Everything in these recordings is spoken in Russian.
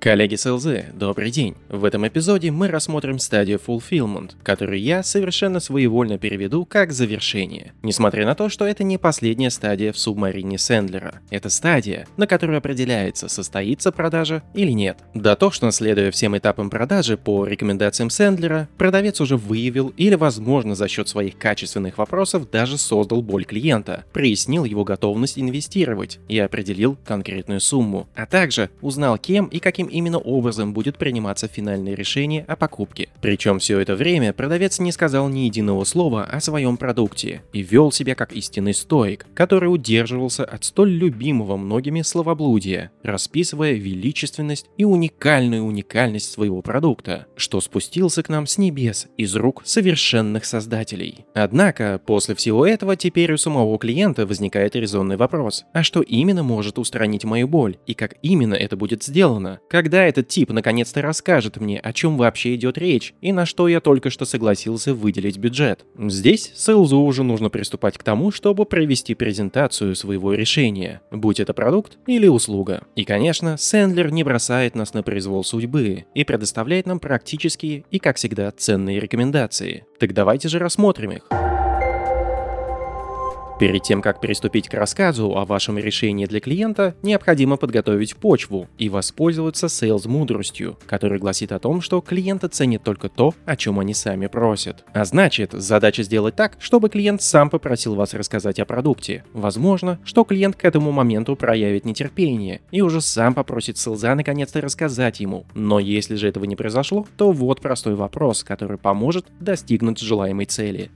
Коллеги с ЛЗ, добрый день! В этом эпизоде мы рассмотрим стадию Fulfillment, которую я совершенно своевольно переведу как завершение. Несмотря на то, что это не последняя стадия в субмарине Сэндлера. Это стадия, на которой определяется, состоится продажа или нет. Дотошно следуя всем этапам продажи по рекомендациям Сэндлера, продавец уже выявил или, возможно, за счет своих качественных вопросов даже создал боль клиента, прояснил его готовность инвестировать и определил конкретную сумму, а также узнал, кем и каким именно образом будет приниматься финальное решение о покупке. Причем все это время продавец не сказал ни единого слова о своем продукте и вел себя как истинный стоик, который удерживался от столь любимого многими словоблудия, расписывая величественность и уникальную уникальность своего продукта, что спустился к нам с небес из рук совершенных создателей. Однако, после всего этого теперь у самого клиента возникает резонный вопрос, а что именно может устранить мою боль и как именно это будет сделано? Как когда этот тип наконец-то расскажет мне, о чем вообще идет речь и на что я только что согласился выделить бюджет. Здесь сейлзу уже нужно приступать к тому, чтобы провести презентацию своего решения, будь это продукт или услуга. И, конечно, Сэндлер не бросает нас на произвол судьбы и предоставляет нам практические и, как всегда, ценные рекомендации. Так давайте же рассмотрим их. Перед тем, как приступить к рассказу о вашем решении для клиента, необходимо подготовить почву и воспользоваться sales мудростью, которая гласит о том, что клиенты ценят только то, о чем они сами просят. А значит, задача сделать так, чтобы клиент сам попросил вас рассказать о продукте. Возможно, что клиент к этому моменту проявит нетерпение и уже сам попросит селза наконец-то рассказать ему. Но если же этого не произошло, то вот простой вопрос, который поможет достигнуть желаемой цели.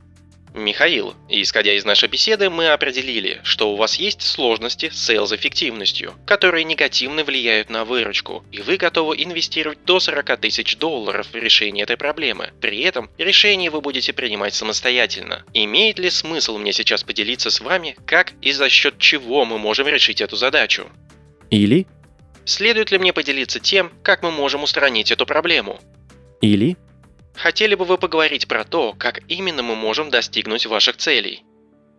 Михаил, исходя из нашей беседы, мы определили, что у вас есть сложности с сейлз-эффективностью, которые негативно влияют на выручку, и вы готовы инвестировать до 40 тысяч долларов в решение этой проблемы. При этом решение вы будете принимать самостоятельно. Имеет ли смысл мне сейчас поделиться с вами, как и за счет чего мы можем решить эту задачу? Или? Следует ли мне поделиться тем, как мы можем устранить эту проблему? Или? Хотели бы вы поговорить про то, как именно мы можем достигнуть ваших целей?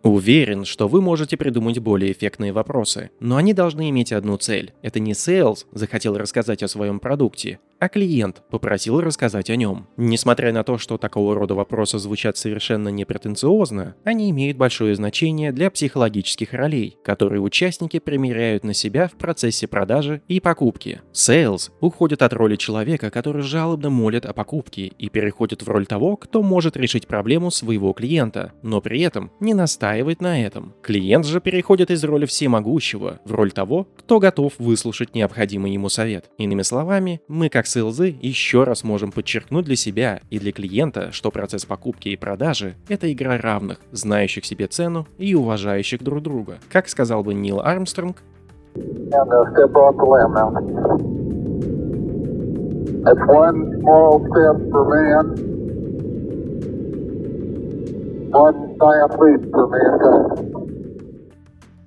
Уверен, что вы можете придумать более эффектные вопросы, но они должны иметь одну цель. Это не sales захотел рассказать о своем продукте, а клиент попросил рассказать о нем. Несмотря на то, что такого рода вопросы звучат совершенно непретенциозно, они имеют большое значение для психологических ролей, которые участники примеряют на себя в процессе продажи и покупки. Sales уходит от роли человека, который жалобно молит о покупке, и переходит в роль того, кто может решить проблему своего клиента, но при этом не настаивает на этом. Клиент же переходит из роли всемогущего в роль того, кто готов выслушать необходимый ему совет. Иными словами, мы как как с еще раз можем подчеркнуть для себя и для клиента, что процесс покупки и продажи – это игра равных, знающих себе цену и уважающих друг друга. Как сказал бы Нил Армстронг, That's one small step for man, one giant leap for mankind.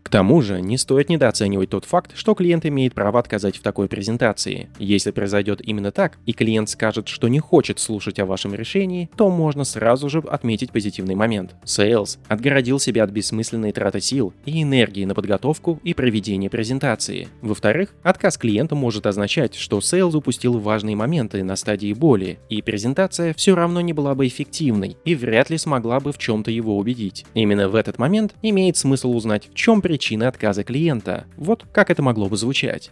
К тому же, не стоит недооценивать тот факт, что клиент имеет право отказать в такой презентации. Если произойдет именно так, и клиент скажет, что не хочет слушать о вашем решении, то можно сразу же отметить позитивный момент. Sales отгородил себя от бессмысленной траты сил и энергии на подготовку и проведение презентации. Во-вторых, отказ клиента может означать, что Sales упустил важные моменты на стадии боли, и презентация все равно не была бы эффективной и вряд ли смогла бы в чем-то его убедить. Именно в этот момент имеет смысл узнать, в чем причина причины отказа клиента. Вот как это могло бы звучать.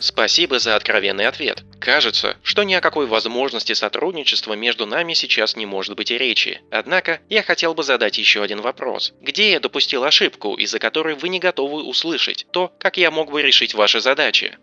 Спасибо за откровенный ответ. Кажется, что ни о какой возможности сотрудничества между нами сейчас не может быть и речи. Однако, я хотел бы задать еще один вопрос. Где я допустил ошибку, из-за которой вы не готовы услышать то, как я мог бы решить ваши задачи?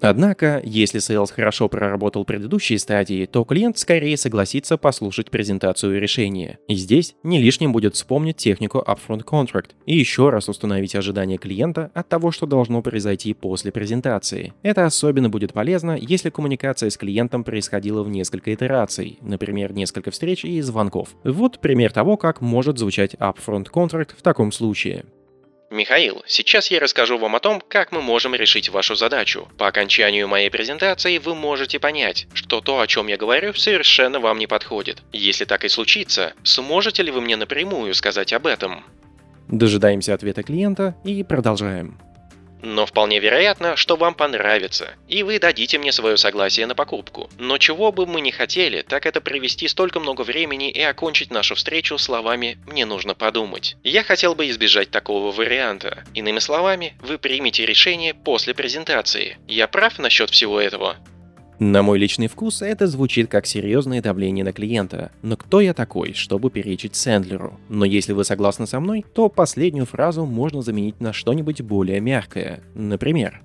Однако, если Sales хорошо проработал предыдущие стадии, то клиент скорее согласится послушать презентацию решения. И здесь не лишним будет вспомнить технику Upfront Contract и еще раз установить ожидания клиента от того, что должно произойти после презентации. Это особенно будет полезно, если коммуникация с клиентом происходила в несколько итераций, например, несколько встреч и звонков. Вот пример того, как может звучать Upfront Contract в таком случае. Михаил, сейчас я расскажу вам о том, как мы можем решить вашу задачу. По окончанию моей презентации вы можете понять, что то, о чем я говорю, совершенно вам не подходит. Если так и случится, сможете ли вы мне напрямую сказать об этом? Дожидаемся ответа клиента и продолжаем. Но вполне вероятно, что вам понравится, и вы дадите мне свое согласие на покупку. Но чего бы мы не хотели, так это провести столько много времени и окончить нашу встречу словами «мне нужно подумать». Я хотел бы избежать такого варианта. Иными словами, вы примете решение после презентации. Я прав насчет всего этого? На мой личный вкус это звучит как серьезное давление на клиента. Но кто я такой, чтобы перечить Сэндлеру? Но если вы согласны со мной, то последнюю фразу можно заменить на что-нибудь более мягкое. Например,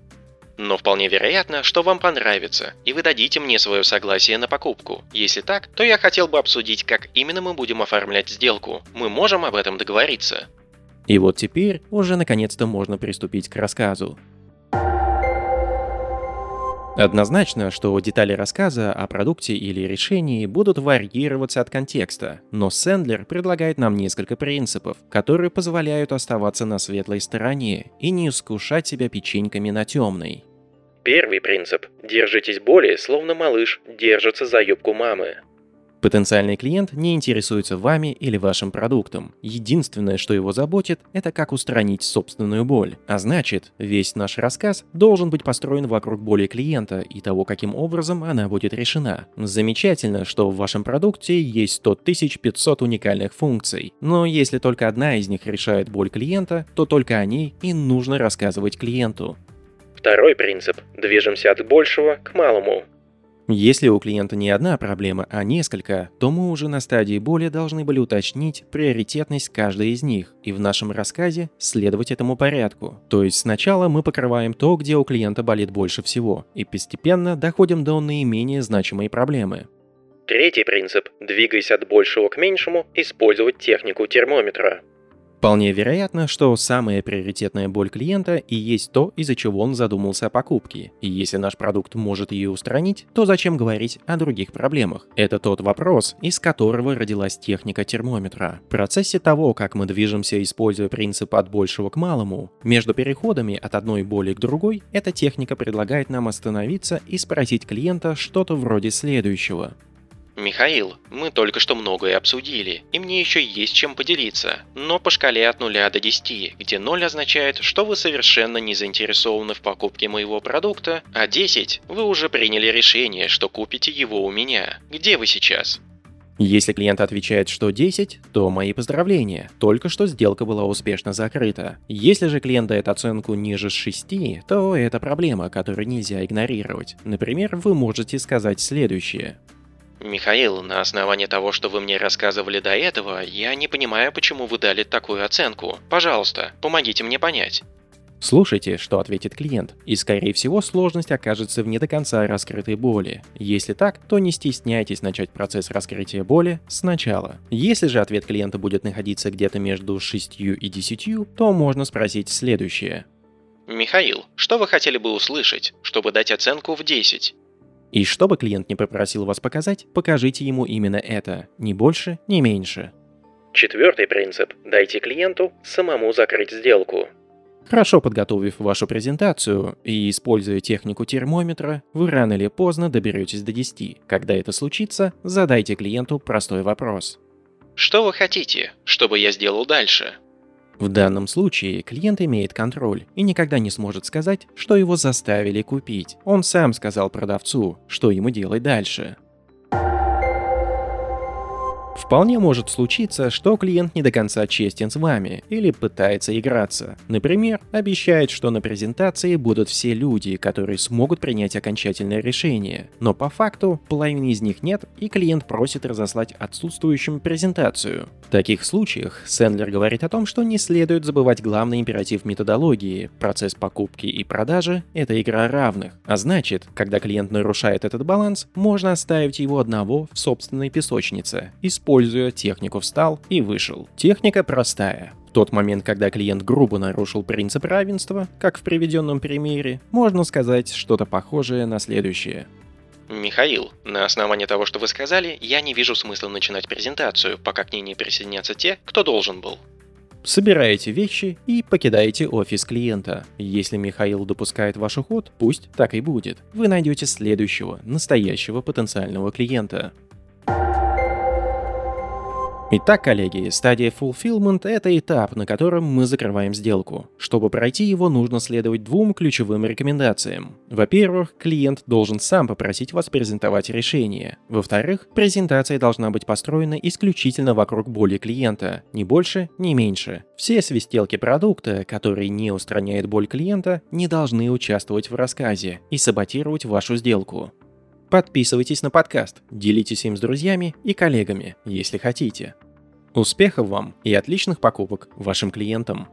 но вполне вероятно, что вам понравится, и вы дадите мне свое согласие на покупку. Если так, то я хотел бы обсудить, как именно мы будем оформлять сделку. Мы можем об этом договориться. И вот теперь уже наконец-то можно приступить к рассказу. Однозначно, что детали рассказа о продукте или решении будут варьироваться от контекста, но Сэндлер предлагает нам несколько принципов, которые позволяют оставаться на светлой стороне и не искушать себя печеньками на темной. Первый принцип. Держитесь более, словно малыш держится за юбку мамы. Потенциальный клиент не интересуется вами или вашим продуктом. Единственное, что его заботит, это как устранить собственную боль. А значит, весь наш рассказ должен быть построен вокруг боли клиента и того, каким образом она будет решена. Замечательно, что в вашем продукте есть 100 500 уникальных функций, но если только одна из них решает боль клиента, то только о ней и нужно рассказывать клиенту. Второй принцип. Движемся от большего к малому. Если у клиента не одна проблема, а несколько, то мы уже на стадии боли должны были уточнить приоритетность каждой из них и в нашем рассказе следовать этому порядку. То есть сначала мы покрываем то, где у клиента болит больше всего, и постепенно доходим до наименее значимой проблемы. Третий принцип. Двигаясь от большего к меньшему, использовать технику термометра. Вполне вероятно, что самая приоритетная боль клиента и есть то, из-за чего он задумался о покупке. И если наш продукт может ее устранить, то зачем говорить о других проблемах? Это тот вопрос, из которого родилась техника термометра. В процессе того, как мы движемся, используя принцип от большего к малому, между переходами от одной боли к другой, эта техника предлагает нам остановиться и спросить клиента что-то вроде следующего. Михаил, мы только что многое обсудили, и мне еще есть чем поделиться. Но по шкале от 0 до 10, где 0 означает, что вы совершенно не заинтересованы в покупке моего продукта, а 10 вы уже приняли решение, что купите его у меня. Где вы сейчас? Если клиент отвечает, что 10, то мои поздравления. Только что сделка была успешно закрыта. Если же клиент дает оценку ниже 6, то это проблема, которую нельзя игнорировать. Например, вы можете сказать следующее. Михаил, на основании того, что вы мне рассказывали до этого, я не понимаю, почему вы дали такую оценку. Пожалуйста, помогите мне понять. Слушайте, что ответит клиент, и скорее всего сложность окажется в не до конца раскрытой боли. Если так, то не стесняйтесь начать процесс раскрытия боли сначала. Если же ответ клиента будет находиться где-то между 6 и 10, то можно спросить следующее. Михаил, что вы хотели бы услышать, чтобы дать оценку в 10? И чтобы клиент не попросил вас показать, покажите ему именно это, ни больше, ни меньше. Четвертый принцип. Дайте клиенту самому закрыть сделку. Хорошо подготовив вашу презентацию и используя технику термометра, вы рано или поздно доберетесь до 10. Когда это случится, задайте клиенту простой вопрос. Что вы хотите, чтобы я сделал дальше? В данном случае клиент имеет контроль и никогда не сможет сказать, что его заставили купить. Он сам сказал продавцу, что ему делать дальше. Вполне может случиться, что клиент не до конца честен с вами или пытается играться. Например, обещает, что на презентации будут все люди, которые смогут принять окончательное решение, но по факту половины из них нет, и клиент просит разослать отсутствующим презентацию. В таких случаях Сэндлер говорит о том, что не следует забывать главный императив методологии. Процесс покупки и продажи – это игра равных. А значит, когда клиент нарушает этот баланс, можно оставить его одного в собственной песочнице, используя технику «встал» и «вышел». Техника простая. В тот момент, когда клиент грубо нарушил принцип равенства, как в приведенном примере, можно сказать что-то похожее на следующее. Михаил, на основании того, что вы сказали, я не вижу смысла начинать презентацию, пока к ней не присоединятся те, кто должен был. Собираете вещи и покидаете офис клиента. Если Михаил допускает ваш уход, пусть так и будет. Вы найдете следующего, настоящего потенциального клиента. Итак, коллеги, стадия Fulfillment – это этап, на котором мы закрываем сделку. Чтобы пройти его, нужно следовать двум ключевым рекомендациям. Во-первых, клиент должен сам попросить вас презентовать решение. Во-вторых, презентация должна быть построена исключительно вокруг боли клиента, ни больше, ни меньше. Все свистелки продукта, которые не устраняют боль клиента, не должны участвовать в рассказе и саботировать вашу сделку. Подписывайтесь на подкаст, делитесь им с друзьями и коллегами, если хотите. Успехов вам и отличных покупок вашим клиентам!